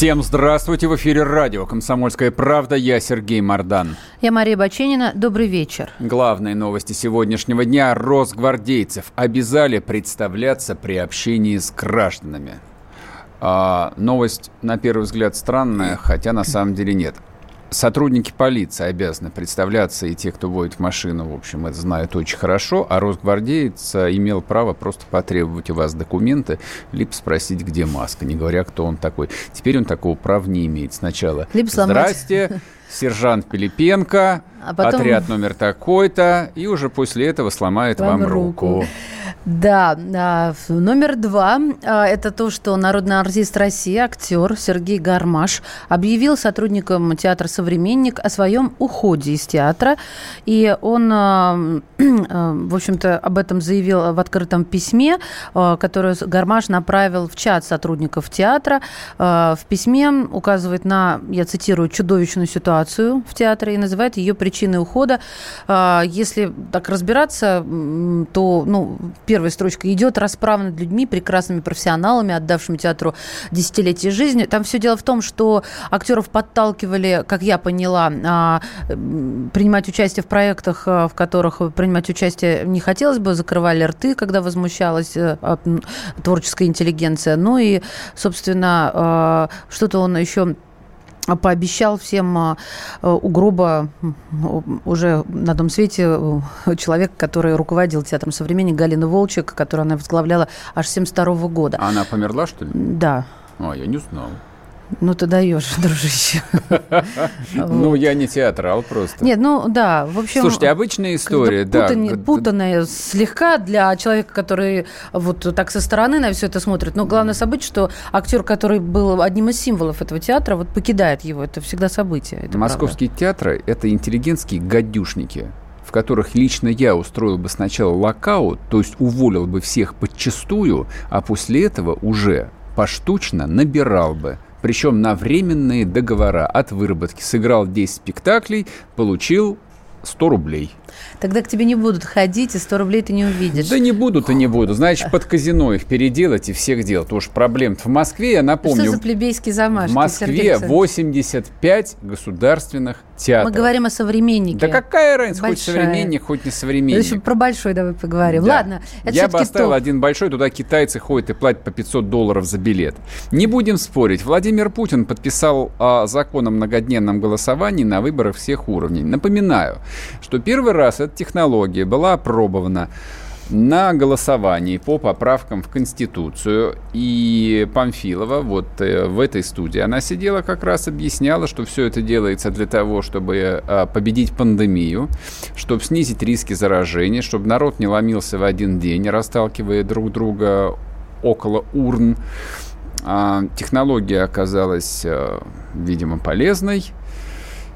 Всем здравствуйте! В эфире радио «Комсомольская правда». Я Сергей Мордан. Я Мария Баченина. Добрый вечер. Главные новости сегодняшнего дня. Росгвардейцев обязали представляться при общении с гражданами. А, новость, на первый взгляд, странная, хотя на самом деле нет сотрудники полиции обязаны представляться, и те, кто водит машину, в общем, это знают очень хорошо, а росгвардеец э, имел право просто потребовать у вас документы, либо спросить, где маска, не говоря, кто он такой. Теперь он такого права не имеет. Сначала либо «Здрасте», сержант Пилипенко, а потом... отряд номер такой-то, и уже после этого сломает вам, вам руку. руку. Да, а, номер два а, – это то, что народный артист России, актер Сергей Гармаш объявил сотрудникам театра «Современник» о своем уходе из театра. И он, а, в общем-то, об этом заявил в открытом письме, которое Гармаш направил в чат сотрудников театра. В письме указывает на, я цитирую, чудовищную ситуацию в театре и называет ее причиной ухода. Если так разбираться, то, ну, первая строчка, идет расправа над людьми, прекрасными профессионалами, отдавшими театру десятилетия жизни. Там все дело в том, что актеров подталкивали, как я поняла, а, принимать участие в проектах, а, в которых принимать участие не хотелось бы, закрывали рты, когда возмущалась э, а, творческая интеллигенция. Ну и, собственно, что-то он еще пообещал всем а, у гроба уже на том свете э, человек, который руководил театром «Современник» Галина Волчек, которую она возглавляла аж с 72 года. А она померла, что ли? Да. А, я не знал. Ну, ты даешь, дружище. Ну, я не театрал просто. Нет, ну, да, в общем... Слушайте, обычная история, да. Путанная слегка для человека, который вот так со стороны на все это смотрит. Но главное событие, что актер, который был одним из символов этого театра, вот покидает его. Это всегда событие. Московские театры – это интеллигентские гадюшники в которых лично я устроил бы сначала локаут, то есть уволил бы всех подчастую, а после этого уже поштучно набирал бы причем на временные договора от выработки. Сыграл 10 спектаклей, получил 100 рублей. Тогда к тебе не будут ходить, и 100 рублей ты не увидишь. Да не будут и не будут. Значит, под казино их переделать и всех делать. Потому что проблем в Москве, я напомню... Что за плебейский замашки, В Москве 85 государственных театров. Мы говорим о современнике. Да какая разница, Большая. хоть современник, хоть не современник. Еще про большой давай поговорим. Да. Ладно, это Я бы оставил топ. один большой, туда китайцы ходят и платят по 500 долларов за билет. Не будем спорить. Владимир Путин подписал а, закон о многодневном голосовании на выборах всех уровней. Напоминаю, что первый раз эта технология была опробована на голосовании по поправкам в Конституцию. И Памфилова вот э, в этой студии, она сидела как раз объясняла, что все это делается для того, чтобы э, победить пандемию, чтобы снизить риски заражения, чтобы народ не ломился в один день, расталкивая друг друга около урн. А, технология оказалась, э, видимо, полезной.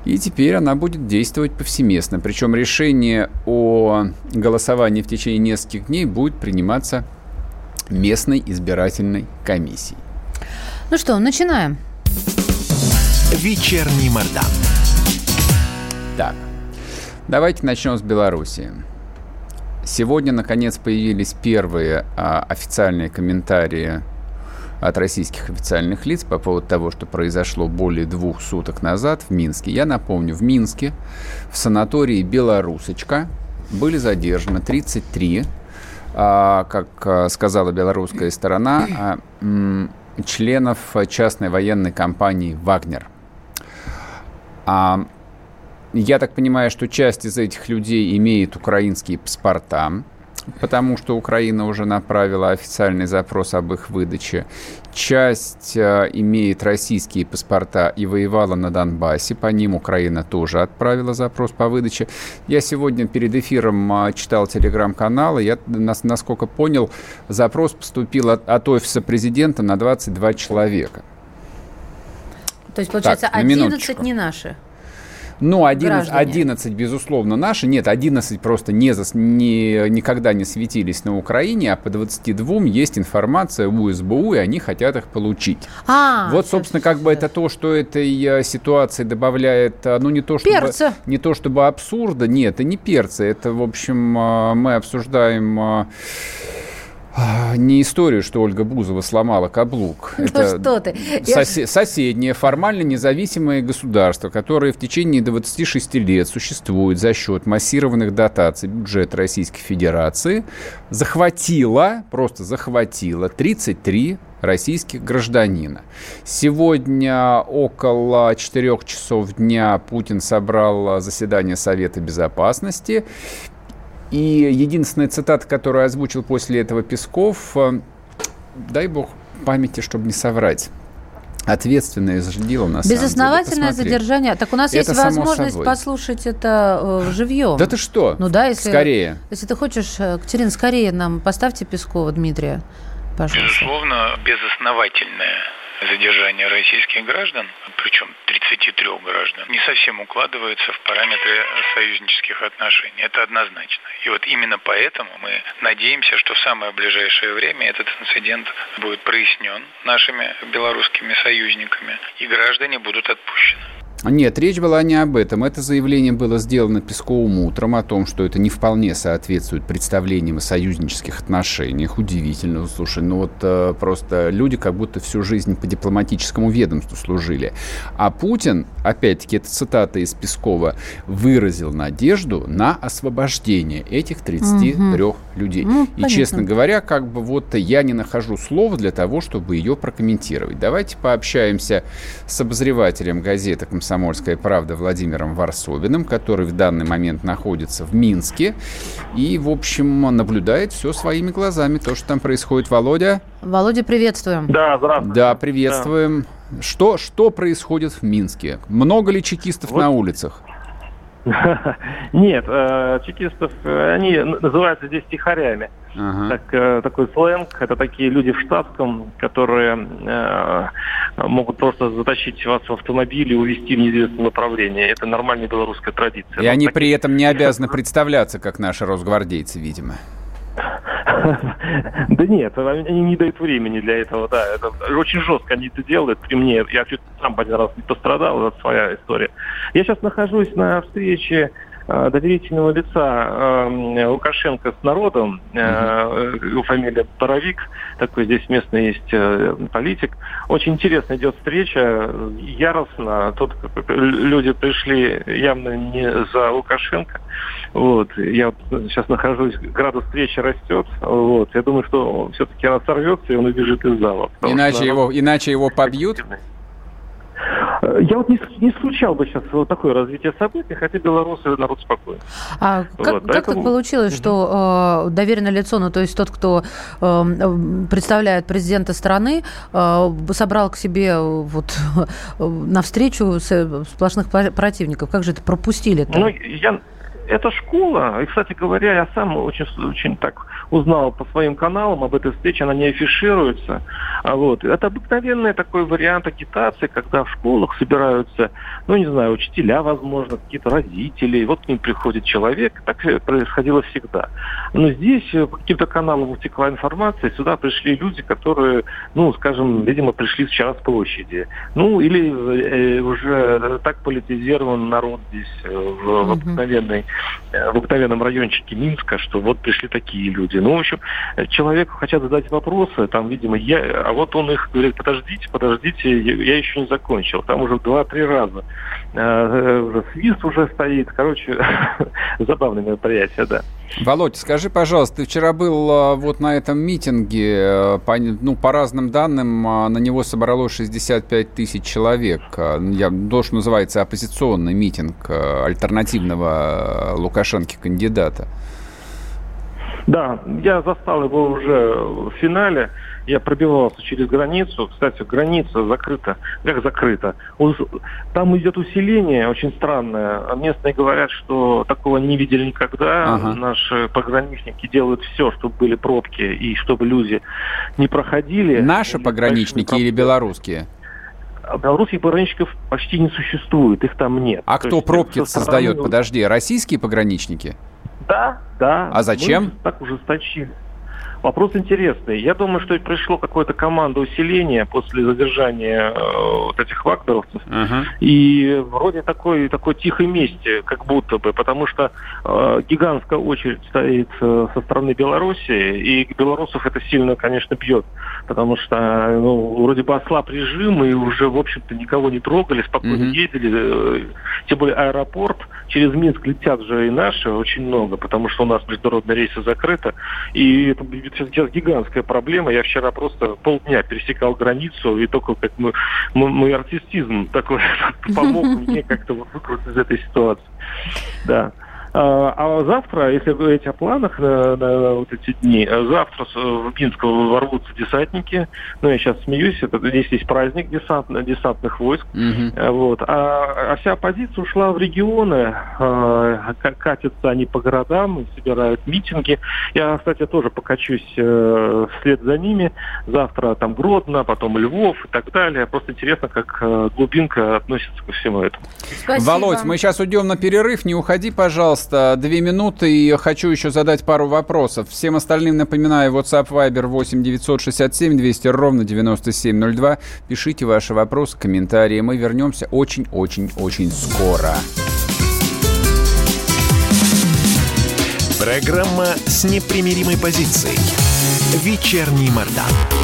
И теперь она будет действовать повсеместно. Причем решение о голосовании в течение нескольких дней будет приниматься местной избирательной комиссией. Ну что, начинаем. Вечерний Мордан. Так, давайте начнем с Белоруссии. Сегодня, наконец, появились первые а, официальные комментарии от российских официальных лиц по поводу того, что произошло более двух суток назад в Минске. Я напомню, в Минске в санатории «Белорусочка» были задержаны 33, а, как а, сказала белорусская сторона, а, членов частной военной компании «Вагнер». Я так понимаю, что часть из этих людей имеет украинские паспорта потому что Украина уже направила официальный запрос об их выдаче. Часть э, имеет российские паспорта и воевала на Донбассе. По ним Украина тоже отправила запрос по выдаче. Я сегодня перед эфиром э, читал телеграм-канал, и я, насколько понял, запрос поступил от, от офиса президента на 22 человека. То есть, получается, Так, на 11 минуточку. не наши. Ну, 11, Граждане. 11, безусловно, наши. Нет, 11 просто не, зас- не, никогда не светились на Украине, а по 22 есть информация у СБУ, и они хотят их получить. А, вот, собственно, как бы это то, что этой э, ситуации добавляет, э, ну, не то чтобы... Перца. Не то чтобы абсурда, нет, это не перцы, это, в общем, э, мы обсуждаем... а, Не историю, что Ольга Бузова сломала каблук. Ну Это что ты. Я сосе- соседнее, формально независимое государство, которое в течение 26 лет существует за счет массированных дотаций бюджета Российской Федерации, захватило, просто захватило 33 российских гражданина. Сегодня около 4 часов дня Путин собрал заседание Совета Безопасности. И единственная цитата, которую озвучил после этого Песков, э, дай бог памяти, чтобы не соврать. Ответственное же дело на самом деле. Безосновательное Посмотри. задержание. Так у нас Это есть возможность собой. послушать это э, живьем. Да ты что? Ну да, если... Скорее. Если ты хочешь, э, Катерина, скорее нам поставьте Пескова Дмитрия, пожалуйста. Безусловно, безосновательное задержание российских граждан, причем 33 граждан, не совсем укладывается в параметры союзнических отношений. Это однозначно. И вот именно поэтому мы надеемся, что в самое ближайшее время этот инцидент будет прояснен нашими белорусскими союзниками, и граждане будут отпущены. Нет, речь была не об этом. Это заявление было сделано Песковым утром о том, что это не вполне соответствует представлениям о союзнических отношениях. Удивительно. Слушай, ну вот э, просто люди как будто всю жизнь по дипломатическому ведомству служили. А Путин, опять-таки, это цитата из Пескова, выразил надежду на освобождение этих 33 людей. Ну, И, понятно. честно говоря, как бы вот я не нахожу слов для того, чтобы ее прокомментировать. Давайте пообщаемся с обозревателем газеты «Комсомольская правда» Владимиром Варсовиным, который в данный момент находится в Минске и, в общем, наблюдает все своими глазами, то, что там происходит. Володя? Володя, приветствуем. Да, здравствуйте. Да, приветствуем. Что, что происходит в Минске? Много ли чекистов Вот. на улицах? Нет, э, чекистов, э, они называются здесь тихарями. Ага. Так, э, такой сленг, это такие люди в штатском, которые э, могут просто затащить вас в автомобиль и увезти в неизвестном направлении. Это нормальная белорусская традиция. И они Вот при этом не обязаны представляться, как наши росгвардейцы, видимо. Да нет, они не дают времени для этого, да. Это очень жестко они это делают при мне. Я чуть сам один раз не пострадал, это своя история. Я сейчас нахожусь на встрече доверительного лица э, Лукашенко с народом. Э, Его фамилия Боровик, такой здесь местный есть э, политик. Очень интересно идет встреча, яростно. Тут люди пришли явно не за Лукашенко. Вот. Я вот сейчас нахожусь, градус встречи растет. Вот. Я думаю, что все-таки она сорвется, и он убежит из зала. что Иначе народ его, иначе его побьют? Э, Я вот не, не случал бы сейчас вот такое развитие событий, хотя белорусы народ спокойный. А как, Вот, как поэтому- так получилось, что э, доверенное лицо, ну то есть тот, кто э, м, представляет президента страны, э, собрал к себе э, вот э, навстречу с- э, сплошных противников? Как же это пропустили-то? Ну, я... Это школа, и, кстати говоря, я сам очень, очень так узнал по своим каналам об этой встрече, она не афишируется. А вот. Это обыкновенный такой вариант агитации, когда в школах собираются, ну, не знаю, учителя, возможно, какие-то родители, и вот к ним приходит человек, так происходило всегда. Но здесь э, по каким-то каналам утекла информация, сюда пришли люди, которые, ну, скажем, видимо, пришли вчера с площади. Ну, или э, уже так политизирован народ здесь э, в, в обыкновенной, э, в обыкновенном райончике Минска, что вот пришли такие люди. Ну, в общем, э, человеку хотят задать вопросы, там, видимо, я, а вот он их говорит, подождите, подождите, я, еще не закончил. Там уже два-три раза э, э, уже свист уже стоит. Короче, забавное мероприятие, да. Володь, скажи, пожалуйста, ты вчера был а, вот на этом митинге, э, по, ну, по разным данным, на него собралось 65 тысяч человек. Я, то, что называется оппозиционный митинг альтернативного Лукашенко кандидата. Да, я застал его уже в финале. Я пробивался через границу. Кстати, граница закрыта. Как закрыта? Там идет усиление очень странное. Местные говорят, что такого не видели никогда. Ага. Наши пограничники делают все, чтобы были пробки и чтобы люди не проходили. Наши Или пограничники или белорусские? белорусских пограничников почти не существует, их там нет. А То кто пробки создает? Подожди, российские пограничники? Да, да. А зачем? Мы так ужесточили. Вопрос интересный. Я думаю, что пришло какое-то команда усиления после задержания э, вот этих вагнеровцев. Uh-huh. И вроде такой, такой тихой мести, как будто бы, потому что э, гигантская очередь стоит э, со стороны Беларуси, и белорусов это сильно, конечно, бьет. Потому что ну, вроде бы ослаб режим, и уже, в общем-то, никого не трогали, спокойно uh-huh. ездили. Э, тем более аэропорт, через Минск летят же и наши очень много, потому что у нас международные рейсы закрыты. И это сейчас гигантская проблема. Я вчера просто полдня пересекал границу, и только как мой, мой артистизм такой помог мне как-то выкрутиться из этой ситуации. Да. А, а завтра, если говорить о планах на, на вот эти дни, завтра в Минск ворвутся десантники. Ну, я сейчас смеюсь, это здесь есть праздник десант, десантных войск. Угу. Вот. А, а вся оппозиция ушла в регионы, а, катятся они по городам, собирают митинги. Я, кстати, тоже покачусь э, вслед за ними. Завтра там Гродно, потом Львов и так далее. Просто интересно, как э, глубинка относится ко всему этому. Спасибо. Володь, мы сейчас уйдем на перерыв. Не уходи, пожалуйста пожалуйста, две минуты, и хочу еще задать пару вопросов. Всем остальным напоминаю, WhatsApp Viber 8 967 200 ровно 9702. Пишите ваши вопросы, комментарии. Мы вернемся очень-очень-очень скоро. Программа с непримиримой позицией. Вечерний Мордан.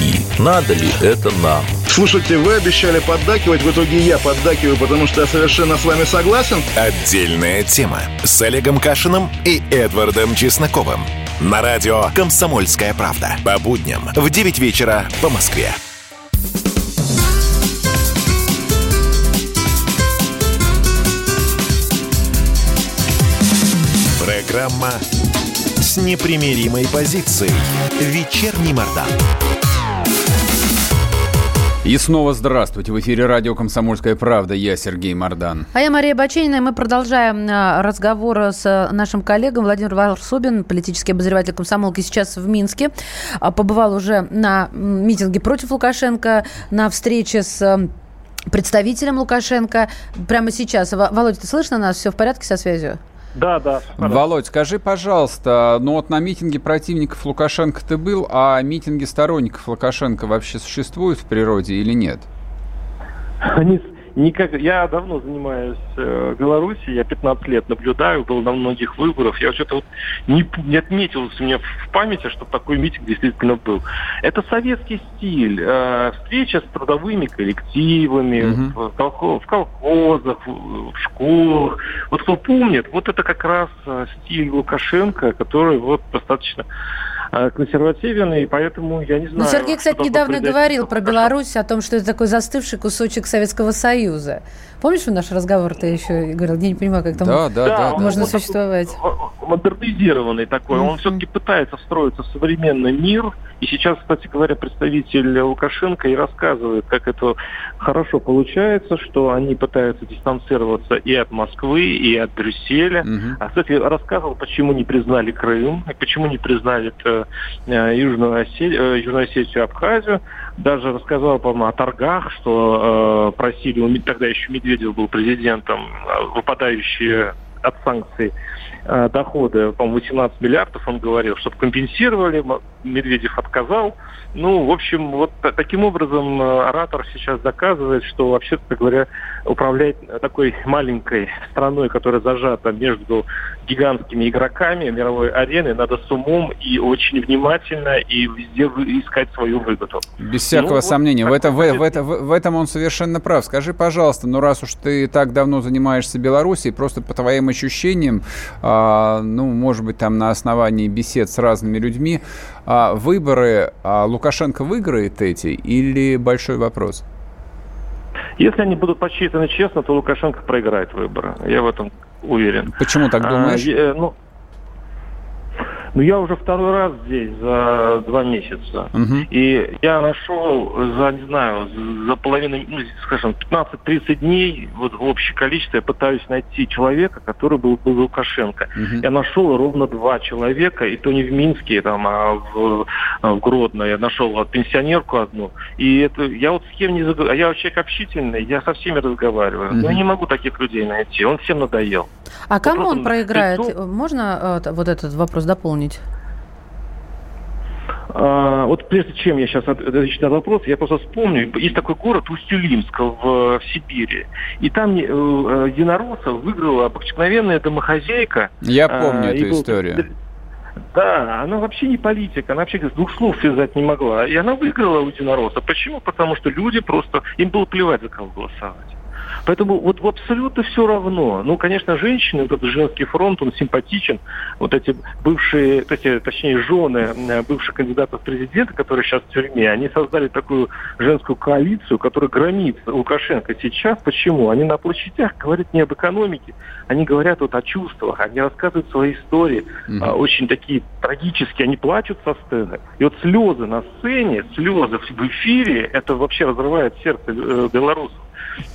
Надо ли это нам? Слушайте, вы обещали поддакивать, в итоге я поддакиваю, потому что я совершенно с вами согласен. Отдельная тема с Олегом Кашиным и Эдвардом Чесноковым. На радио «Комсомольская правда». По будням в 9 вечера по Москве. Программа с непримиримой позицией. Вечерний Мордан. И снова здравствуйте. В эфире радио «Комсомольская правда». Я Сергей Мордан. А я Мария Баченина. И мы продолжаем а, разговор с нашим коллегом Владимир Варсобин, политический обозреватель комсомолки, сейчас в Минске. А, побывал уже на митинге против Лукашенко, на встрече с представителем Лукашенко. Прямо сейчас. Володя, ты слышно нас? Все в порядке со связью? Да, да. Володь, скажи, пожалуйста, ну вот на митинге противников Лукашенко ты был, а митинги сторонников Лукашенко вообще существуют в природе или нет? Они Никак, я давно занимаюсь э, Беларуси, я 15 лет наблюдаю, был на многих выборах. Я что-то вот не, не отметилось у меня в памяти, что такой митинг действительно был. Это советский стиль. Э, встреча с трудовыми коллективами, угу. в, колхоз, в колхозах, в, школах. Вот кто помнит, вот это как раз э, стиль Лукашенко, который вот достаточно консервативен, и поэтому я не знаю... Ну, Сергей, кстати, недавно говорил про Беларусь, о том, что это такой застывший кусочек Советского Союза. Помнишь наш разговор? Ты еще говорил, я не понимаю, как там да, да, да, можно да. существовать. Модернизированный такой. Он все-таки пытается встроиться в современный мир, и сейчас, кстати говоря, представитель Лукашенко и рассказывает, как это хорошо получается, что они пытаются дистанцироваться и от Москвы, и от Брюсселя. Угу. А, кстати, рассказывал, почему не признали Крым, и почему не признали э, Южную, Осетию, э, Южную Осетию Абхазию. Даже рассказал, по-моему, о торгах, что э, просили, тогда еще Медведев был президентом, выпадающие от санкций доходы, по-моему, 18 миллиардов, он говорил, чтобы компенсировали, Медведев отказал. Ну, в общем, вот таким образом оратор сейчас доказывает, что, вообще-то говоря, управлять такой маленькой страной, которая зажата между гигантскими игроками мировой арены, надо с умом и очень внимательно и везде искать свою выгоду. Без всякого ну, сомнения. Вот в, это, в, в, это, в, в этом он совершенно прав. Скажи, пожалуйста, ну раз уж ты так давно занимаешься Белоруссией, просто по твоим ощущениям, а, ну, может быть, там на основании бесед с разными людьми, а выборы а Лукашенко выиграет эти или большой вопрос? Если они будут подсчитаны честно, то Лукашенко проиграет выборы. Я в этом уверен. Почему так думаешь? А, ну, ну, я уже второй раз здесь за два месяца. Угу. И я нашел за, не знаю, за половину, ну, скажем, 15-30 дней, вот в общее количество, я пытаюсь найти человека, который был, был Лукашенко. Угу. Я нашел ровно два человека, и то не в Минске, там, а в, в Гродно. Я нашел вот, пенсионерку одну. И это, я вот с кем не заговорю. Я человек общительный, я со всеми разговариваю. Угу. Но я не могу таких людей найти. Он всем надоел. А кому он проиграет? Приду... Можно э, вот этот вопрос дополнить? А, вот прежде чем я сейчас отвечу на вопрос, я просто вспомню, есть такой город Усть-Илимск в, в Сибири, и там э, единороссов выиграла обыкновенная домохозяйка. Я а, помню а, эту был... историю. Да, она вообще не политик, она вообще двух слов связать не могла. И она выиграла у единоросса. Почему? Потому что люди просто, им было плевать, за кого голосовать. Поэтому вот абсолютно все равно. Ну, конечно, женщины, вот этот женский фронт, он симпатичен. Вот эти бывшие, эти, точнее, жены э, бывших кандидатов в президенты, которые сейчас в тюрьме, они создали такую женскую коалицию, которая громит Лукашенко сейчас. Почему? Они на площадях говорят не об экономике, они говорят вот о чувствах, они рассказывают свои истории, mm-hmm. очень такие трагические, они плачут со сцены. И вот слезы на сцене, слезы в эфире, это вообще разрывает сердце э, белорусов.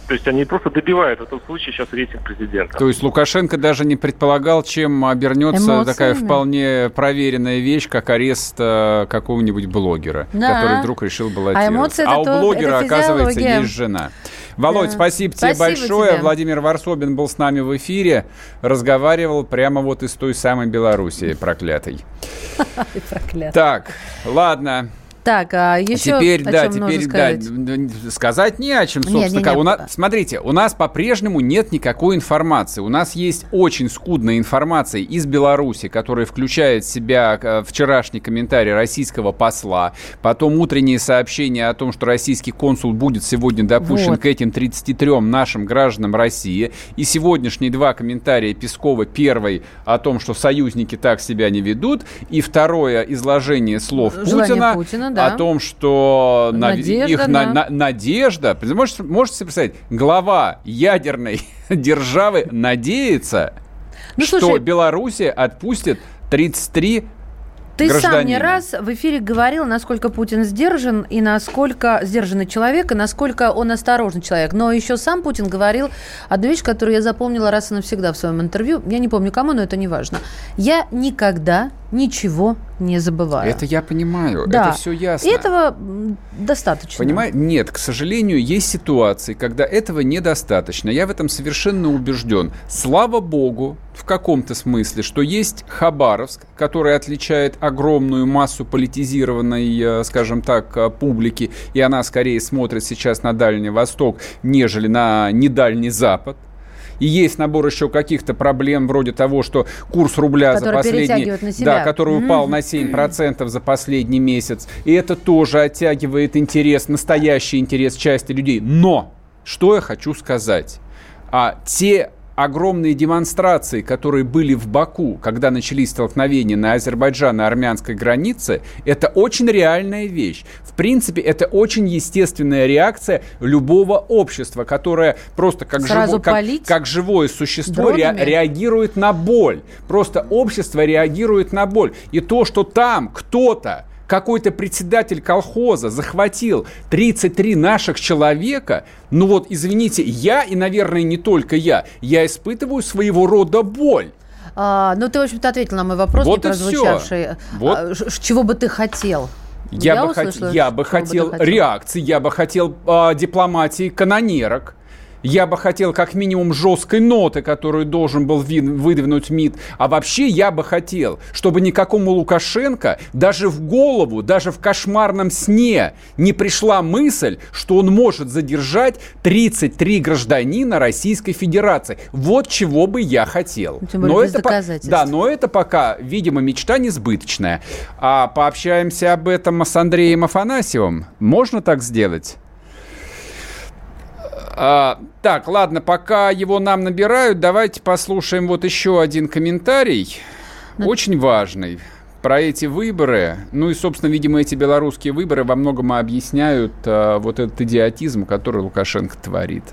То есть они просто добивают в этом случае сейчас рейтинг президента. То есть Лукашенко даже не предполагал, чем обернется Эмоциями. такая вполне проверенная вещь, как арест э, какого-нибудь блогера, да. который вдруг решил баллотироваться. А, эмоции а у блогера, оказывается, есть жена. Володь, да. спасибо, спасибо тебе большое. Тебе. Владимир Варсобин был с нами в эфире. Разговаривал прямо вот из той самой Белоруссии проклятой. Так, ладно. Так, а еще теперь, о да, теперь, сказать? да, сказать не о чем, собственно. Нет, нет, нет. У нас, смотрите, у нас по-прежнему нет никакой информации. У нас есть очень скудная информация из Беларуси, которая включает в себя э, вчерашний комментарий российского посла, потом утреннее сообщение о том, что российский консул будет сегодня допущен вот. к этим 33 нашим гражданам России, и сегодняшние два комментария Пескова. Первый о том, что союзники так себя не ведут, и второе изложение слов Желание Путина, Путина да. о том, что надежда, их да. на, надежда, можете, можете себе представить, глава ядерной державы надеется, ну, что слушай, Белоруссия отпустит 33 ты сам не раз в эфире говорил, насколько Путин сдержан и насколько сдержанный человек, и насколько он осторожный человек. Но еще сам Путин говорил одну вещь, которую я запомнила раз и навсегда в своем интервью. Я не помню кому, но это не важно. Я никогда ничего не забываю. Это я понимаю, да. это все ясно. И этого достаточно. Понимаю? Нет, к сожалению, есть ситуации, когда этого недостаточно. Я в этом совершенно убежден. Слава богу, в каком-то смысле, что есть Хабаровск, который отличает огромную массу политизированной, э, скажем так, э, публики, и она скорее смотрит сейчас на Дальний Восток, нежели на недальний Запад и есть набор еще каких-то проблем вроде того, что курс рубля который за последний... Да, который упал на 7% за последний месяц. И это тоже оттягивает интерес, настоящий интерес части людей. Но, что я хочу сказать? А те огромные демонстрации, которые были в Баку, когда начались столкновения на Азербайджано-армянской границе, это очень реальная вещь. В принципе, это очень естественная реакция любого общества, которое просто как, живо, как, как живое существо ре, реагирует на боль. Просто общество реагирует на боль. И то, что там кто-то какой-то председатель колхоза захватил 33 наших человека, ну вот, извините, я и, наверное, не только я, я испытываю своего рода боль. А, ну, ты, в общем-то, ответил на мой вопрос, вот не прозвучавший. Вот. А, чего бы ты хотел? Я, я бы, услышала, хот... я бы хотел, хотел реакции, я бы хотел а, дипломатии канонерок. Я бы хотел как минимум жесткой ноты, которую должен был выдвинуть МИД. А вообще я бы хотел, чтобы никакому Лукашенко даже в голову, даже в кошмарном сне не пришла мысль, что он может задержать 33 гражданина Российской Федерации. Вот чего бы я хотел. Тем более но без это, да, но это пока, видимо, мечта несбыточная. А пообщаемся об этом с Андреем Афанасьевым. Можно так сделать? А, так, ладно, пока его нам набирают, давайте послушаем вот еще один комментарий, ну, очень важный про эти выборы. Ну и, собственно, видимо, эти белорусские выборы во многом объясняют а, вот этот идиотизм, который Лукашенко творит.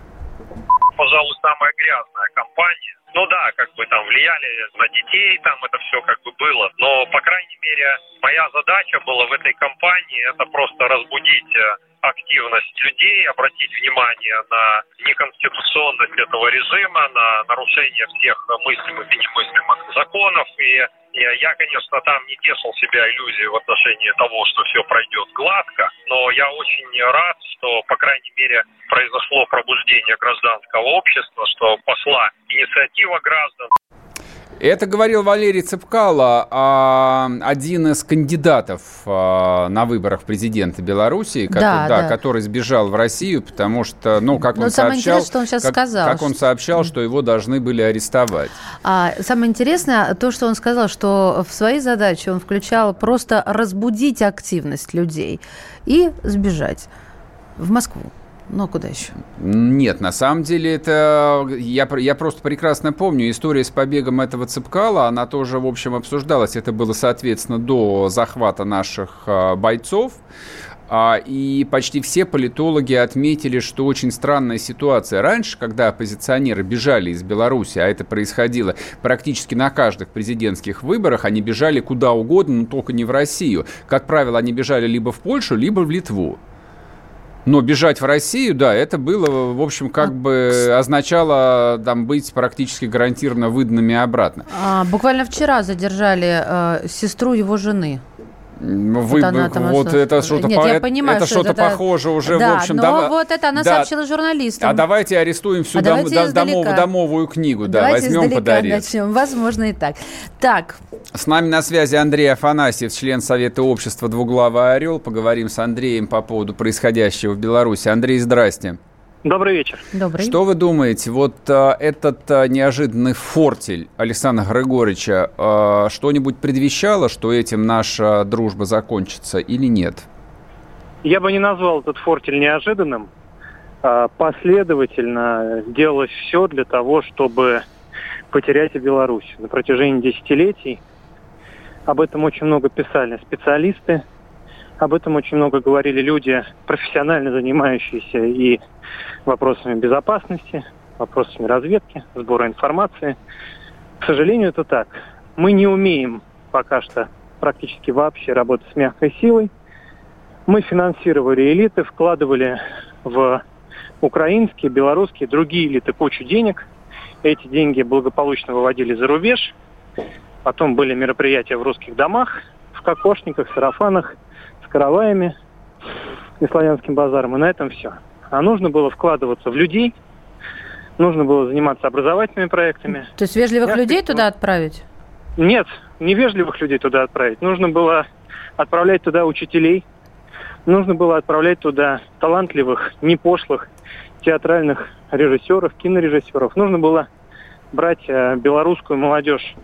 Пожалуй, самая грязная кампания. Ну да, как бы там влияли на детей, там это все как бы было. Но, по крайней мере, моя задача была в этой кампании это просто разбудить э, активность людей, обратить внимание на неконституционность этого режима, на нарушение всех мыслимых и немыслимых законов. И я, конечно, там не тешил себя иллюзией в отношении того, что все пройдет гладко, но я очень рад, что, по крайней мере, произошло пробуждение гражданского общества, что пошла инициатива граждан. Это говорил Валерий Цепкало, а, один из кандидатов а, на выборах президента Беларуси, да, да, да. который сбежал в Россию, потому что, ну, как Но он сообщал, что он сейчас как, сказал, как он сообщал, что его должны были арестовать. А, самое интересное то, что он сказал, что в своей задаче он включал просто разбудить активность людей и сбежать в Москву. Ну, а куда еще? Нет, на самом деле это... Я, я просто прекрасно помню история с побегом этого Цепкала, она тоже, в общем, обсуждалась. Это было, соответственно, до захвата наших а, бойцов. А, и почти все политологи отметили, что очень странная ситуация. Раньше, когда оппозиционеры бежали из Беларуси, а это происходило практически на каждых президентских выборах, они бежали куда угодно, но только не в Россию. Как правило, они бежали либо в Польшу, либо в Литву. Но бежать в Россию, да, это было, в общем, как а, бы означало там быть практически гарантированно выданными обратно. А, буквально вчера задержали э, сестру его жены. Вы, вот, она там вот это что-то Нет, по, я понимаю, это что что-то это, похоже уже, да, в общем. Но дав... вот это она да. сообщила журналистам. А давайте арестуем всю а дом, домов, домовую книгу, да, давайте возьмем под арест. Начнем. Возможно и так. Так. С нами на связи Андрей Афанасьев, член Совета общества «Двуглавый орел». Поговорим с Андреем по поводу происходящего в Беларуси. Андрей, здрасте. Добрый вечер. Добрый. Что вы думаете, вот а, этот а, неожиданный фортель Александра Григорьевича а, что-нибудь предвещало, что этим наша дружба закончится или нет? Я бы не назвал этот фортель неожиданным. А, последовательно делалось все для того, чтобы потерять и Беларусь. На протяжении десятилетий об этом очень много писали специалисты, об этом очень много говорили люди, профессионально занимающиеся и вопросами безопасности, вопросами разведки, сбора информации. К сожалению, это так. Мы не умеем пока что практически вообще работать с мягкой силой. Мы финансировали элиты, вкладывали в украинские, белорусские, другие элиты кучу денег. Эти деньги благополучно выводили за рубеж. Потом были мероприятия в русских домах, в кокошниках, сарафанах, караваями и славянским базаром. И на этом все. А нужно было вкладываться в людей, нужно было заниматься образовательными проектами. То есть вежливых Я людей туда отправить? Нет, не вежливых людей туда отправить. Нужно было отправлять туда учителей, нужно было отправлять туда талантливых, не пошлых театральных режиссеров, кинорежиссеров. Нужно было брать э, белорусскую молодежь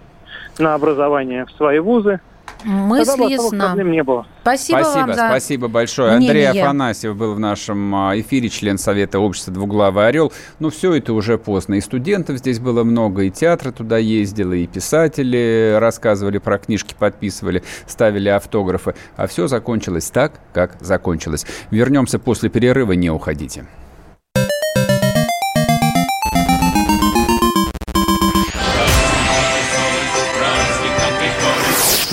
на образование в свои вузы, Мысли ясна. не было. Спасибо, спасибо вам за Спасибо большое. Мнение. Андрей Афанасьев был в нашем а, эфире, член Совета общества «Двуглавый орел». Но все это уже поздно. И студентов здесь было много, и театры туда ездили, и писатели рассказывали про книжки, подписывали, ставили автографы. А все закончилось так, как закончилось. Вернемся после перерыва, не уходите.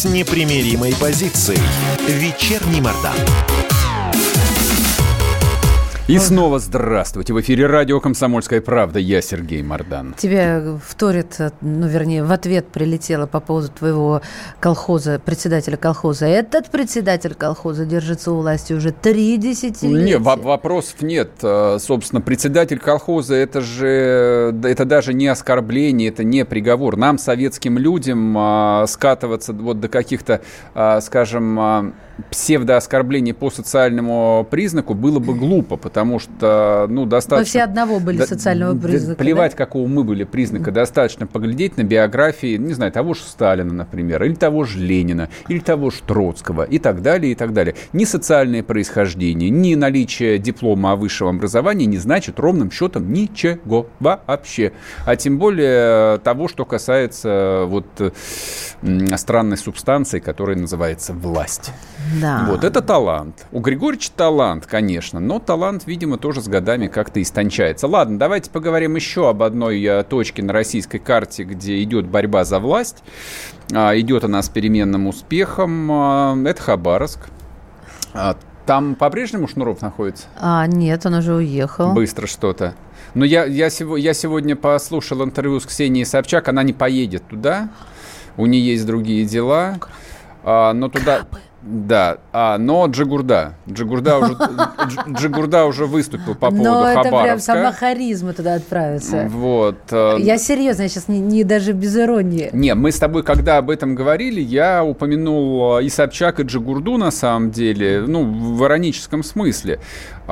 с непримиримой позицией. Вечерний Мордан. И снова здравствуйте. В эфире радио «Комсомольская правда». Я Сергей Мордан. Тебе вторит, ну, вернее, в ответ прилетело по поводу твоего колхоза, председателя колхоза. Этот председатель колхоза держится у власти уже три десятилетия. Нет, вопросов нет. А, собственно, председатель колхоза – это же, это даже не оскорбление, это не приговор. Нам, советским людям, а, скатываться вот до каких-то, скажем, псевдооскорблений по социальному признаку было бы глупо, потому что, ну, достаточно... Мы все одного были да, социального признака, Плевать, да? какого мы были признака, достаточно поглядеть на биографии, не знаю, того же Сталина, например, или того же Ленина, или того же Троцкого, и так далее, и так далее. Ни социальное происхождение, ни наличие диплома о высшем образовании не значит ровным счетом ничего вообще. А тем более того, что касается вот странной субстанции, которая называется власть. Да. Вот, это талант. У Григорьевича талант, конечно, но талант, видимо, тоже с годами как-то истончается. Ладно, давайте поговорим еще об одной э, точке на российской карте, где идет борьба за власть. А, идет она с переменным успехом. А, это Хабаровск. А, там по-прежнему Шнуров находится? А, нет, он уже уехал. Быстро что-то. Но я, я, я сегодня послушал интервью с Ксенией Собчак, она не поедет туда, у нее есть другие дела. А, но туда... Крабы. Да, а, но Джигурда. Джигурда уже, Джигурда уже выступил по поводу но Хабаровска. это прям сама харизма туда отправиться. Вот. Э, я серьезно, я сейчас не, не даже без иронии. Не, мы с тобой, когда об этом говорили, я упомянул и Собчак, и Джигурду на самом деле, ну, в ироническом смысле.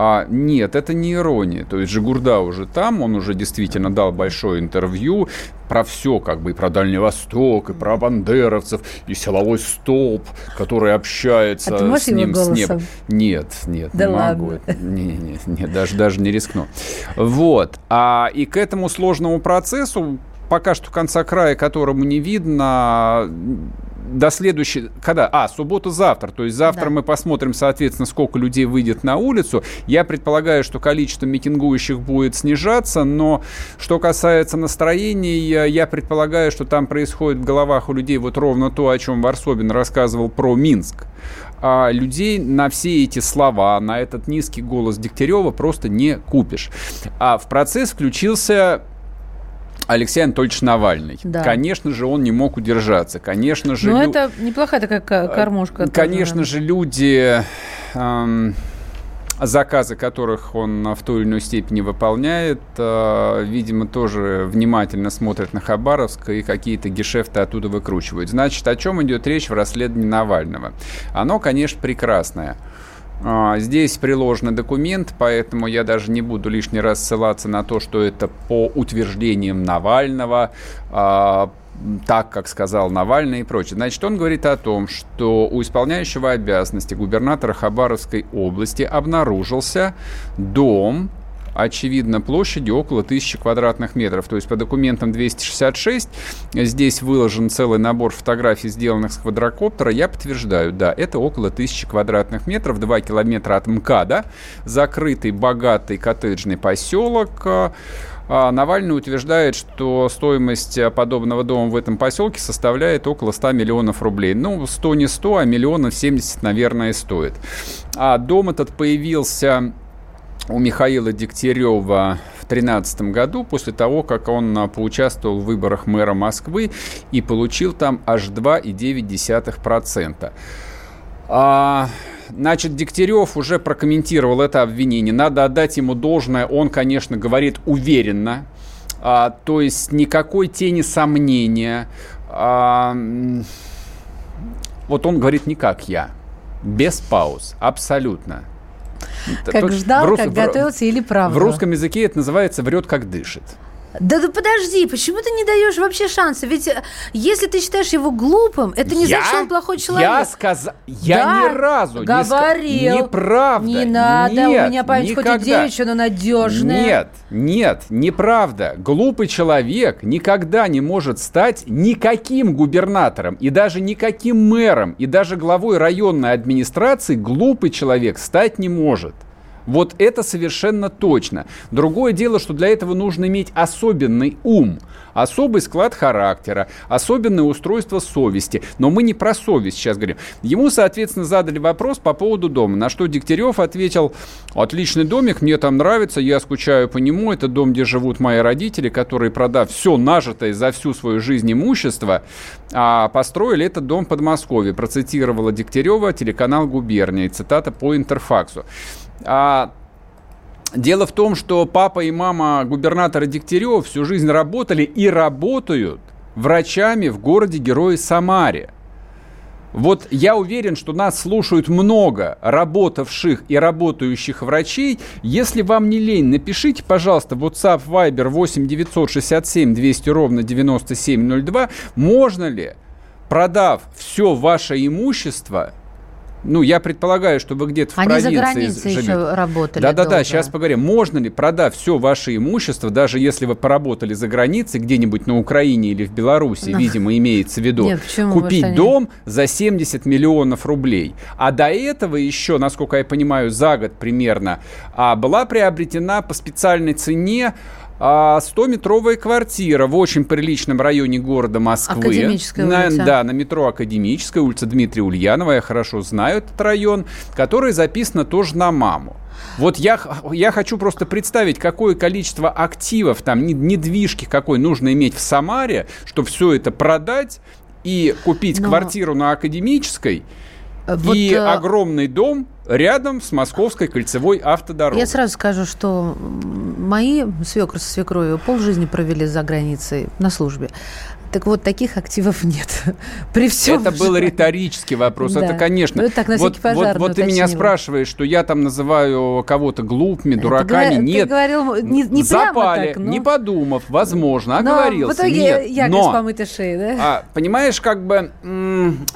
А, нет, это не ирония. То есть Жигурда уже там, он уже действительно дал большое интервью про все, как бы и про Дальний Восток, и про бандеровцев, и силовой столб, который общается а с ним с неба. Нет, нет, да не ладно. могу. Не, не, не, даже, даже не рискну. Вот. А, и к этому сложному процессу пока что конца края, которому не видно, до следующей, когда, а, суббота-завтра, то есть завтра да. мы посмотрим, соответственно, сколько людей выйдет на улицу. Я предполагаю, что количество митингующих будет снижаться, но что касается настроений, я предполагаю, что там происходит в головах у людей вот ровно то, о чем Варсобин рассказывал про Минск. А людей на все эти слова, на этот низкий голос Дегтярева просто не купишь. А в процесс включился Алексей Анатольевич Навальный. Да. Конечно же, он не мог удержаться. Конечно же... Ну, лю... это неплохая такая кормушка. Конечно тоже. же, люди... Эм заказы которых он в той или иной степени выполняет, э, видимо, тоже внимательно смотрят на Хабаровск и какие-то гешефты оттуда выкручивают. Значит, о чем идет речь в расследовании Навального? Оно, конечно, прекрасное. А, здесь приложен документ, поэтому я даже не буду лишний раз ссылаться на то, что это по утверждениям Навального, а, так, как сказал Навальный и прочее. Значит, он говорит о том, что у исполняющего обязанности губернатора Хабаровской области обнаружился дом, очевидно, площадью около 1000 квадратных метров. То есть по документам 266. Здесь выложен целый набор фотографий, сделанных с квадрокоптера. Я подтверждаю, да, это около 1000 квадратных метров, 2 километра от МКАДа, закрытый, богатый коттеджный поселок. А Навальный утверждает, что стоимость подобного дома в этом поселке составляет около 100 миллионов рублей. Ну, 100 не 100, а миллионов 70, наверное, стоит. А дом этот появился у Михаила Дегтярева в 2013 году, после того, как он а, поучаствовал в выборах мэра Москвы и получил там аж 2,9%. А, значит, Дегтярев уже прокомментировал это обвинение. Надо отдать ему должное. Он, конечно, говорит уверенно. А, то есть никакой тени сомнения. А, вот он говорит не как я. Без пауз. Абсолютно. Как ждал, рус... как готовился или правда? В русском языке это называется «врет, как дышит». Да, да подожди, почему ты не даешь вообще шанса? Ведь э, если ты считаешь его глупым, это не я, значит, что он плохой человек. Я сказал, я да, ни разу говорил, не сказал. Неправда. Не надо, нет, у меня память никогда. хоть и девичья, но надежная. Нет, нет, неправда. Глупый человек никогда не может стать никаким губернатором и даже никаким мэром и даже главой районной администрации глупый человек стать не может. Вот это совершенно точно. Другое дело, что для этого нужно иметь особенный ум, особый склад характера, особенное устройство совести. Но мы не про совесть сейчас говорим. Ему, соответственно, задали вопрос по поводу дома, на что Дегтярев ответил, отличный домик, мне там нравится, я скучаю по нему, это дом, где живут мои родители, которые, продав все нажитое за всю свою жизнь имущество, а, построили этот дом в Подмосковье. Процитировала Дегтярева телеканал «Губерния». Цитата по интерфаксу. А, Дело в том, что папа и мама губернатора Дегтярева всю жизнь работали и работают врачами в городе Герои Самаре. Вот я уверен, что нас слушают много работавших и работающих врачей. Если вам не лень, напишите, пожалуйста, WhatsApp Viber 8 967 200 ровно 9702. Можно ли, продав все ваше имущество, ну, я предполагаю, что вы где-то в Они провинции за границей живете. еще работали Да-да-да, сейчас поговорим. Можно ли, продав все ваше имущество, даже если вы поработали за границей, где-нибудь на Украине или в Беларуси, Ну. видимо, имеется в виду, Нет, почему? купить они- дом за 70 миллионов рублей. А до этого еще, насколько я понимаю, за год примерно, а, была приобретена по специальной цене 100-метровая квартира в очень приличном районе города Москвы. Академическая На- улица. Да, на метро Академическая, улица Дмитрия Ульянова, я хорошо знаю этот район, который записано тоже на маму. Вот я, я хочу просто представить, какое количество активов, там, не- недвижки какой нужно иметь в Самаре, чтобы все это продать и купить Но- квартиру на Академической Вот, и э, огромный дом рядом с Московской кольцевой автодорогой. Я сразу скажу, что мои свекры со свекровью полжизни провели за границей на службе. Так вот, таких активов нет. При всем Это был риторический вопрос. Да. Это, конечно. Ну, это так, на вот, пожарный вот, вот ты меня спрашиваешь, что я там называю кого-то глупыми, дураками. ты Нет. говорил не- не Запали, так, но- не подумав, возможно, Но оговорился. в итоге Нет. якорь Но- с помытой шеей, да? а, понимаешь, как бы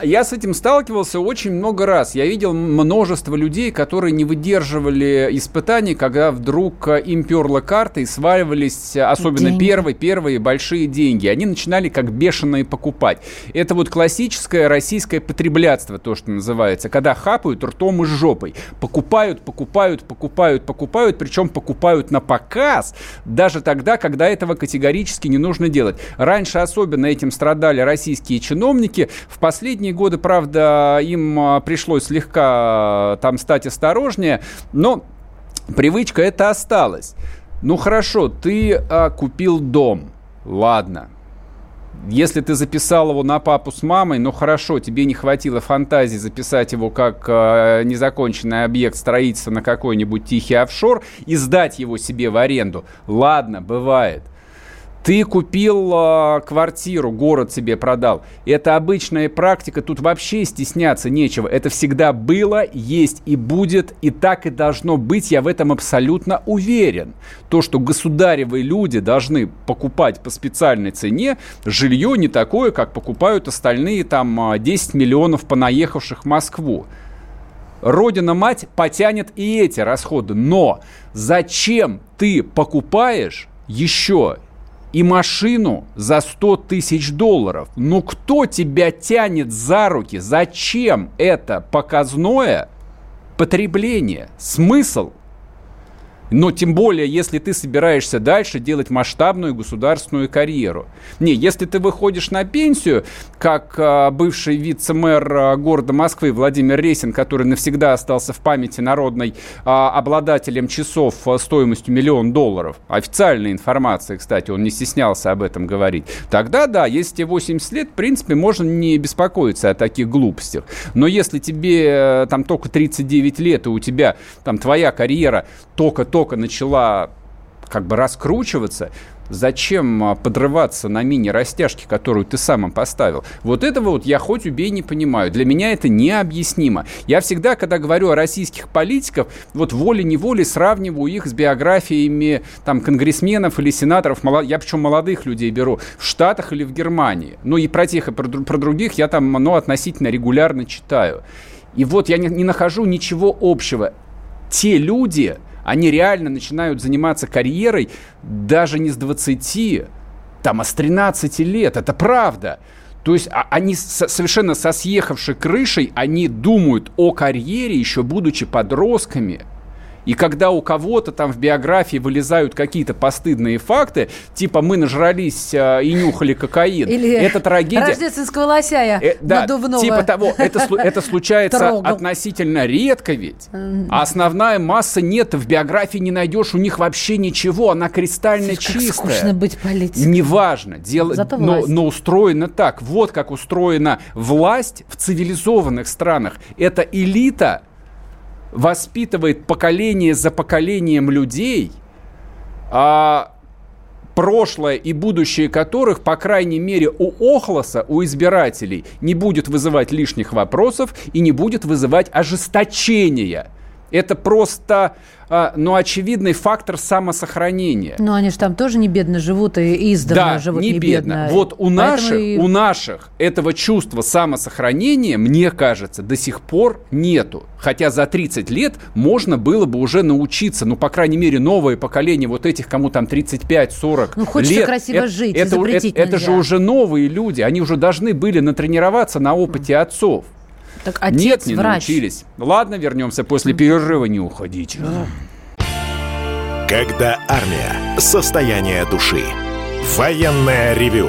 я с этим сталкивался очень много раз. Я видел множество людей, которые не выдерживали испытаний, когда вдруг э, им перла карта и сваливались, э, особенно Деньги. первые, первые большие деньги. Они начинали как бешеные покупать. Это вот классическое российское потреблятство, то, что называется, когда хапают ртом и жопой. Покупают, покупают, покупают, покупают, причем покупают на показ, даже тогда, когда этого категорически не нужно делать. Раньше особенно этим страдали российские чиновники. В последние годы, правда, им а, пришлось слегка а, там стать осторожнее, но привычка это осталась. Ну хорошо, ты а, купил дом, ладно. Если ты записал его на папу с мамой, ну хорошо, тебе не хватило фантазии записать его как э, незаконченный объект строительства на какой-нибудь тихий офшор и сдать его себе в аренду. Ладно, бывает. Ты купил э, квартиру, город себе продал. Это обычная практика, тут вообще стесняться нечего. Это всегда было, есть и будет, и так и должно быть, я в этом абсолютно уверен. То, что государевые люди должны покупать по специальной цене, жилье не такое, как покупают остальные там э, 10 миллионов понаехавших в Москву. Родина-мать потянет и эти расходы. Но зачем ты покупаешь еще и машину за 100 тысяч долларов? Ну кто тебя тянет за руки? Зачем это показное потребление? Смысл? Но тем более, если ты собираешься дальше делать масштабную государственную карьеру. Не, если ты выходишь на пенсию, как а, бывший вице-мэр а, города Москвы Владимир Ресин, который навсегда остался в памяти народной а, обладателем часов стоимостью миллион долларов, официальная информация, кстати, он не стеснялся об этом говорить, тогда да, если тебе 80 лет, в принципе, можно не беспокоиться о таких глупостях. Но если тебе э, там только 39 лет, и у тебя там твоя карьера только-только начала как бы раскручиваться, зачем а, подрываться на мини-растяжке, которую ты сам им поставил? Вот этого вот я хоть убей не понимаю. Для меня это необъяснимо. Я всегда, когда говорю о российских политиках, вот волей-неволей сравниваю их с биографиями там конгрессменов или сенаторов, я причем молодых людей беру, в Штатах или в Германии. Ну и про тех, и про других я там, ну, относительно регулярно читаю. И вот я не, не нахожу ничего общего. Те люди, они реально начинают заниматься карьерой даже не с 20, там, а с 13 лет. Это правда. То есть а- они со- совершенно со съехавшей крышей, они думают о карьере, еще будучи подростками. И когда у кого-то там в биографии вылезают какие-то постыдные факты, типа мы нажрались э, и нюхали кокаин, Или это трагедия. рождественского лосяя Э, да, надувного. типа того, это, это случается Трогал. относительно редко ведь. А основная масса нет, в биографии не найдешь у них вообще ничего, она кристально Как чистая. скучно быть политиком. Неважно, дело, Зато но, власть. но устроено так. Вот как устроена власть в цивилизованных странах. Это элита воспитывает поколение за поколением людей, а прошлое и будущее которых, по крайней мере, у Охлоса, у избирателей, не будет вызывать лишних вопросов и не будет вызывать ожесточения. Это просто, а, ну, очевидный фактор самосохранения. Ну, они же там тоже не бедно живут и издавна Да, живут не не бедно. бедно. Вот у наших, и- у наших этого чувства самосохранения, мне кажется, до сих пор нету. Хотя за 30 лет можно было бы уже научиться, ну, по крайней мере, новое поколение вот этих, кому там 35-40 Ну, хочется лет. красиво это, жить, это, запретить это- это же уже новые люди, они уже должны были натренироваться на опыте отцов. Так отец Нет, не врач. научились. Ладно, вернемся после перерыва, не уходите. Когда армия. Состояние души. Военное ревю.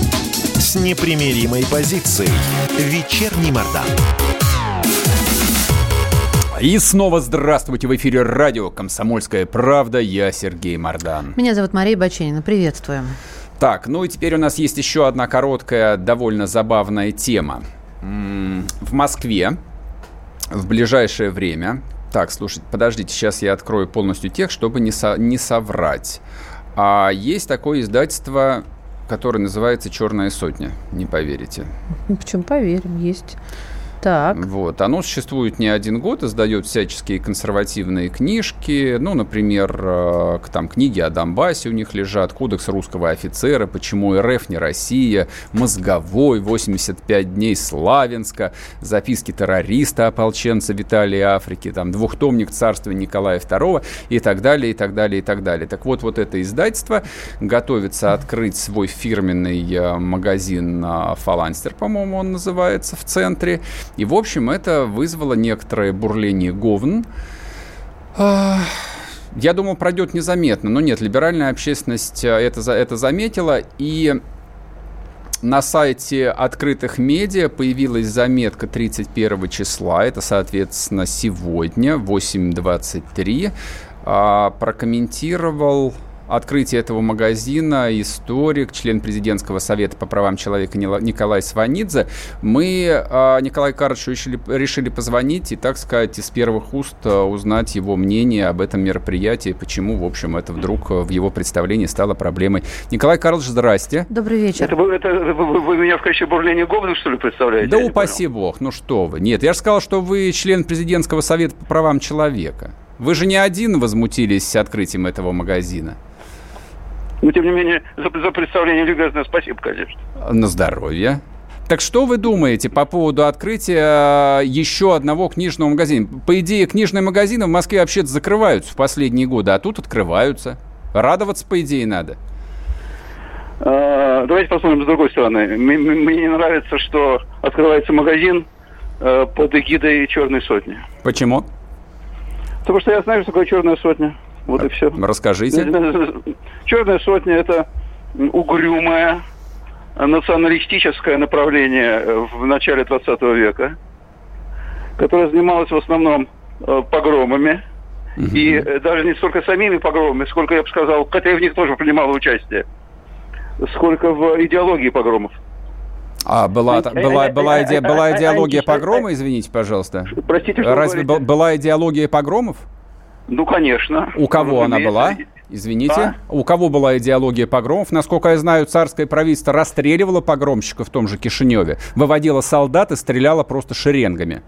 с непримиримой позицией. Вечерний Мордан. И снова здравствуйте в эфире радио «Комсомольская правда». Я Сергей Мордан. Меня зовут Мария Баченина. Приветствуем. Так, ну и теперь у нас есть еще одна короткая, довольно забавная тема. В Москве в ближайшее время... Так, слушайте, подождите, сейчас я открою полностью текст, чтобы не, со- не соврать. А есть такое издательство, которое называется «Черная сотня», не поверите. Ну, Почему поверим, есть. Так. Вот. Оно существует не один год, издает всяческие консервативные книжки. Ну, например, э, там книги о Донбассе у них лежат, Кодекс русского офицера, Почему РФ не Россия, Мозговой, 85 дней Славянска, Записки террориста, ополченца Виталия Африки, там двухтомник царства Николая II и так далее, и так далее, и так далее. Так вот, вот это издательство готовится открыть свой фирменный э, магазин э, «Фаланстер», по-моему, он называется, в центре. И, в общем, это вызвало некоторое бурление говн. А, Я думал, пройдет незаметно, но нет, либеральная общественность э, это, это заметила, и на сайте открытых медиа появилась заметка 31 числа, это, соответственно, сегодня, 8.23, а, прокомментировал открытие этого магазина историк, член президентского совета по правам человека Николай Сванидзе. Мы а, Николаю Карловичу решили, решили позвонить и, так сказать, из первых уст а, узнать его мнение об этом мероприятии, почему, в общем, это вдруг а, в его представлении стало проблемой. Николай Карлович, здрасте. Добрый вечер. Это, вы- это вы, вы меня в качестве бурления говна, что ли, представляете? Да упаси бог, ну что вы. Нет, я же сказал, что вы член президентского совета по правам человека. Вы же не один возмутились открытием этого магазина. Но, тем не менее, за, за представление любезное спасибо, конечно. На здоровье. Так что вы думаете по поводу открытия э, еще одного книжного магазина? По идее, книжные магазины в Москве вообще-то закрываются в последние годы, а тут открываются. Радоваться, по идее, надо. А, давайте посмотрим с другой стороны. Мне не нравится, что открывается магазин э, под эгидой «Черной сотни». Почему? Потому что я знаю, что такое «Черная сотня». Вот и все. Расскажите. Черная сотня это угрюмое националистическое направление э, в начале 20 века, которое занималось в основном э, погромами. И э, даже не столько самими погромами, сколько, я бы сказал, хотя я в них тоже принимал участие, сколько в идеологии погромов. А была, была, была, иде, была идеология погрома, извините, пожалуйста? Простите, что Разве говорите? была идеология погромов? Ну, конечно. У кого она была? Извините. А? У кого была идеология погромов? Насколько я знаю, царское правительство расстреливало погромщиков в том же Кишиневе, выводило солдат и стреляло просто шеренгами.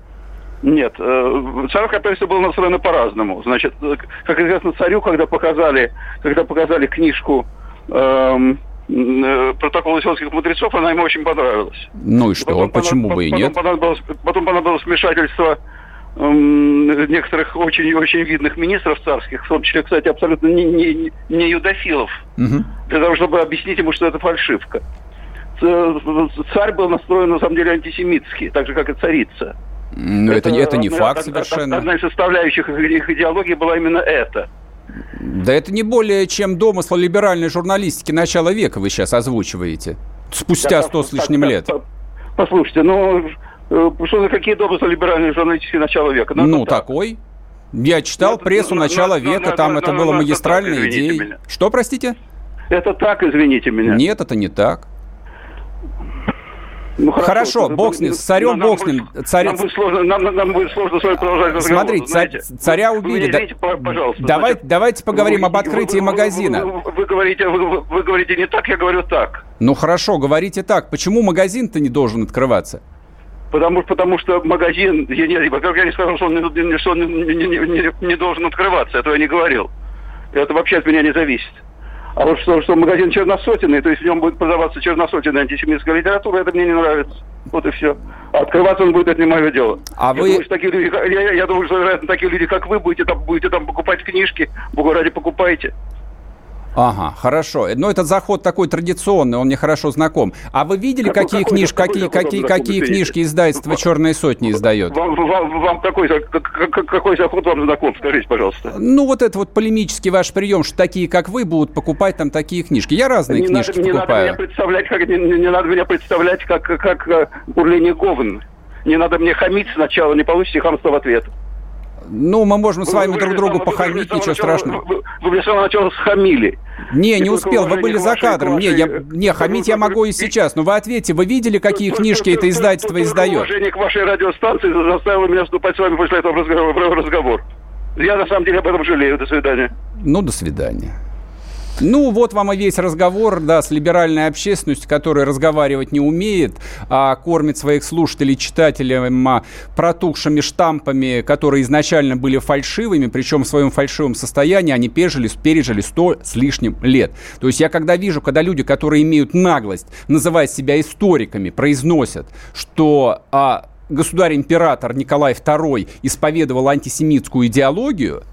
Нет, э, царское правительство было настроено по-разному. Значит, э, как известно, царю, когда показали, когда показали книжку эм, э, протокол сельских мудрецов, она ему очень понравилась. Ну и что? Потом Почему понад- бы и потом нет? Понадобилось, потом понадобилось вмешательство некоторых очень-очень видных министров царских, в том числе, кстати, абсолютно не, не, не юдофилов, Мгм. для того, чтобы объяснить ему, что это фальшивка. Царь был настроен, на самом деле, антисемитски, так же, как и царица. Ну, это, не- это не одна- факт одна- совершенно. Одна из составляющих их идеологии была именно это. Да это не более чем домысл либеральной журналистики начала века вы сейчас озвучиваете. Спустя сто с лишним лет. по- Послушайте, ну, что за какие домыслы либеральной журналистики начала века? Ну, такой. Я читал прессу ну, начала ну, века, ну, там ну, это ну, было ну, это магистральной так, идеей. меня. Что, простите? Это так, извините меня. Нет, это не так. Ну, Хорошо, ну, бог с ним, ну, с царем нам бог с будет-. Царь- Нам будет сложно, нам, нам будет сложно с вами продолжать разговор. Смотрите, царь- царя убили. Да- извините, по- пожалуйста. Давай- Значит, давайте поговорим вы- об открытии вы- магазина. Вы, вы- вы говорите, вы- вы говорите не так, я говорю так. Ну хорошо, говорите так. Почему магазин-то не должен открываться? Потому, потому что магазин, я не, во-первых, я не сказал, что он, не, что он не, не- не- не- должен открываться, этого я не говорил. Это вообще от меня не зависит. А вот что, что магазин черносотенный, то есть в нем будет продаваться черносотенная антисемитская литература, это мне не нравится. Вот и все. А открываться он будет, это не мое дело. А я вы- Думаю, что такие люди, я, я думаю, что, вероятно, такие люди, как вы, будете там, будете там покупать книжки, богу ради покупайте. Ага, хорошо. Но этот заход такой традиционный, он мне хорошо знаком. А вы видели, Какой- какие какой- книжки, какой какие, какие, какие книжки издательство «Черные сотни» издает? Вам, вам, вам какой, как- как- какой заход вам знаком, скажите, пожалуйста. Ну, вот это вот полемический ваш прием, что такие, как вы, будут покупать там такие книжки. Я разные не книжки надо, не надо покупаю. меня представлять, как, не, не- надо меня представлять как, как, как э, бурление говн. Не надо мне хамить сначала, не получите хамство в ответ. Ну, мы можем с Вы- вами вы друг другу вы похамить, самого ничего страшного. Вы, вы мне с самого начала схамили. Не, не успел, вы были за кадром. Не, я, вашей- не, хамить я могу и сейчас. Но вы ответьте, вы видели, какие книжки это издательство издает? Уважение к вашей радиостанции заставило меня вступать с вами после этого разговор. Я на самом деле об этом жалею. До свидания. Ну, до свидания. Ну, вот вам и весь разговор, да, с либеральной общественностью, которая разговаривать не умеет, а кормит своих слушателей, читателей протухшими штампами, которые изначально были фальшивыми, причем в своем фальшивом состоянии они пережили, пережили сто с лишним лет. То есть я когда вижу, когда люди, которые имеют наглость называть себя историками, произносят, что а, государь-император Николай II исповедовал антисемитскую идеологию,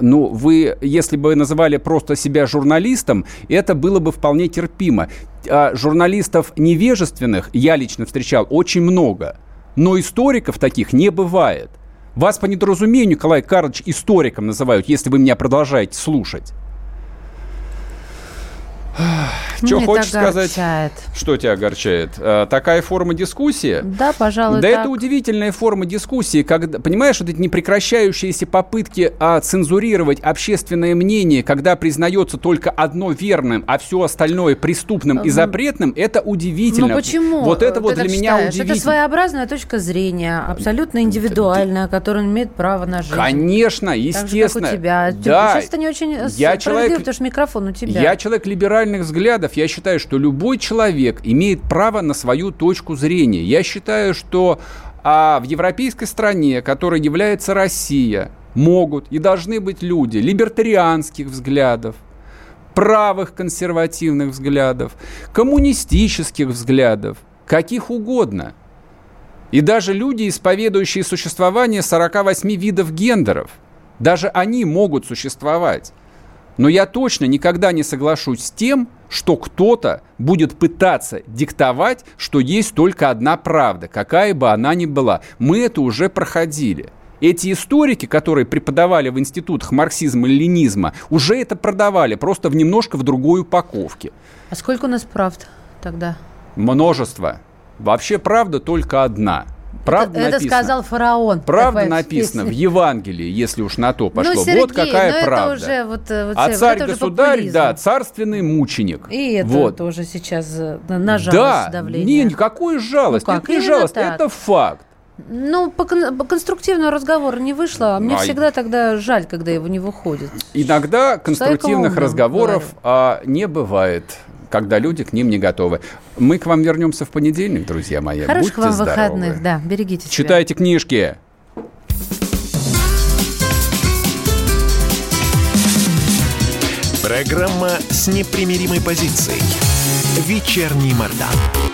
ну, вы, если бы называли просто себя журналистом, это было бы вполне терпимо. А журналистов невежественных я лично встречал очень много, но историков таких не бывает. Вас по недоразумению, Николай Карлович, историком называют, если вы меня продолжаете слушать. Что Меня хочешь это сказать? огорчает. Что тебя огорчает? А, такая форма дискуссии? Да, пожалуй, Да так. это удивительная форма дискуссии, когда, понимаешь, вот эти непрекращающиеся попытки а, цензурировать общественное мнение, когда признается только одно верным, а все остальное преступным и запретным, это удивительно. Ну почему? Вот это ты вот для меня считаешь? удивительно. Это своеобразная точка зрения, абсолютно индивидуальная, которая имеет право на жизнь. Конечно, Так же, естественно. как у тебя. Да. Сейчас это не очень э, Я человек- потому что микрофон у тебя. Я человек либеральных взглядов. Я считаю, что любой человек имеет право на свою точку зрения. Я считаю, что а, в европейской стране, которой является Россия, могут и должны быть люди либертарианских взглядов, правых консервативных взглядов, коммунистических взглядов, каких угодно. И даже люди, исповедующие существование 48 видов гендеров, даже они могут существовать. Но я точно никогда не соглашусь с тем, что кто-то будет пытаться диктовать, что есть только одна правда, какая бы она ни была. Мы это уже проходили. Эти историки, которые преподавали в институтах марксизма и ленизма, уже это продавали, просто в немножко в другой упаковке. А сколько у нас правд тогда? Множество. Вообще правда только одна. Правда это, написано. сказал фараон. Правда написано в. Евангелии, если уж на то пошло. Ну, Сергей, вот какая ну, это правда. уже вот, э, вот а это уже царь-государь, популизм. да, царственный мученик. И это вот. тоже сейчас э, на- жалость Да, давление. не, никакую жалость. Ну как, это не именно жалость, так. это факт. Ну, по, кон- по конструктивного разговора не вышло, а мне Ай. всегда тогда жаль, когда его не выходит. Иногда конструктивных разговоров а, не бывает, когда люди к ним не готовы. Мы к вам вернемся в понедельник, друзья мои. Хороших Будьте вам здоровы. выходных, да, берегите себя. Читайте книжки. Программа с непримиримой позицией. Вечерний Мордан.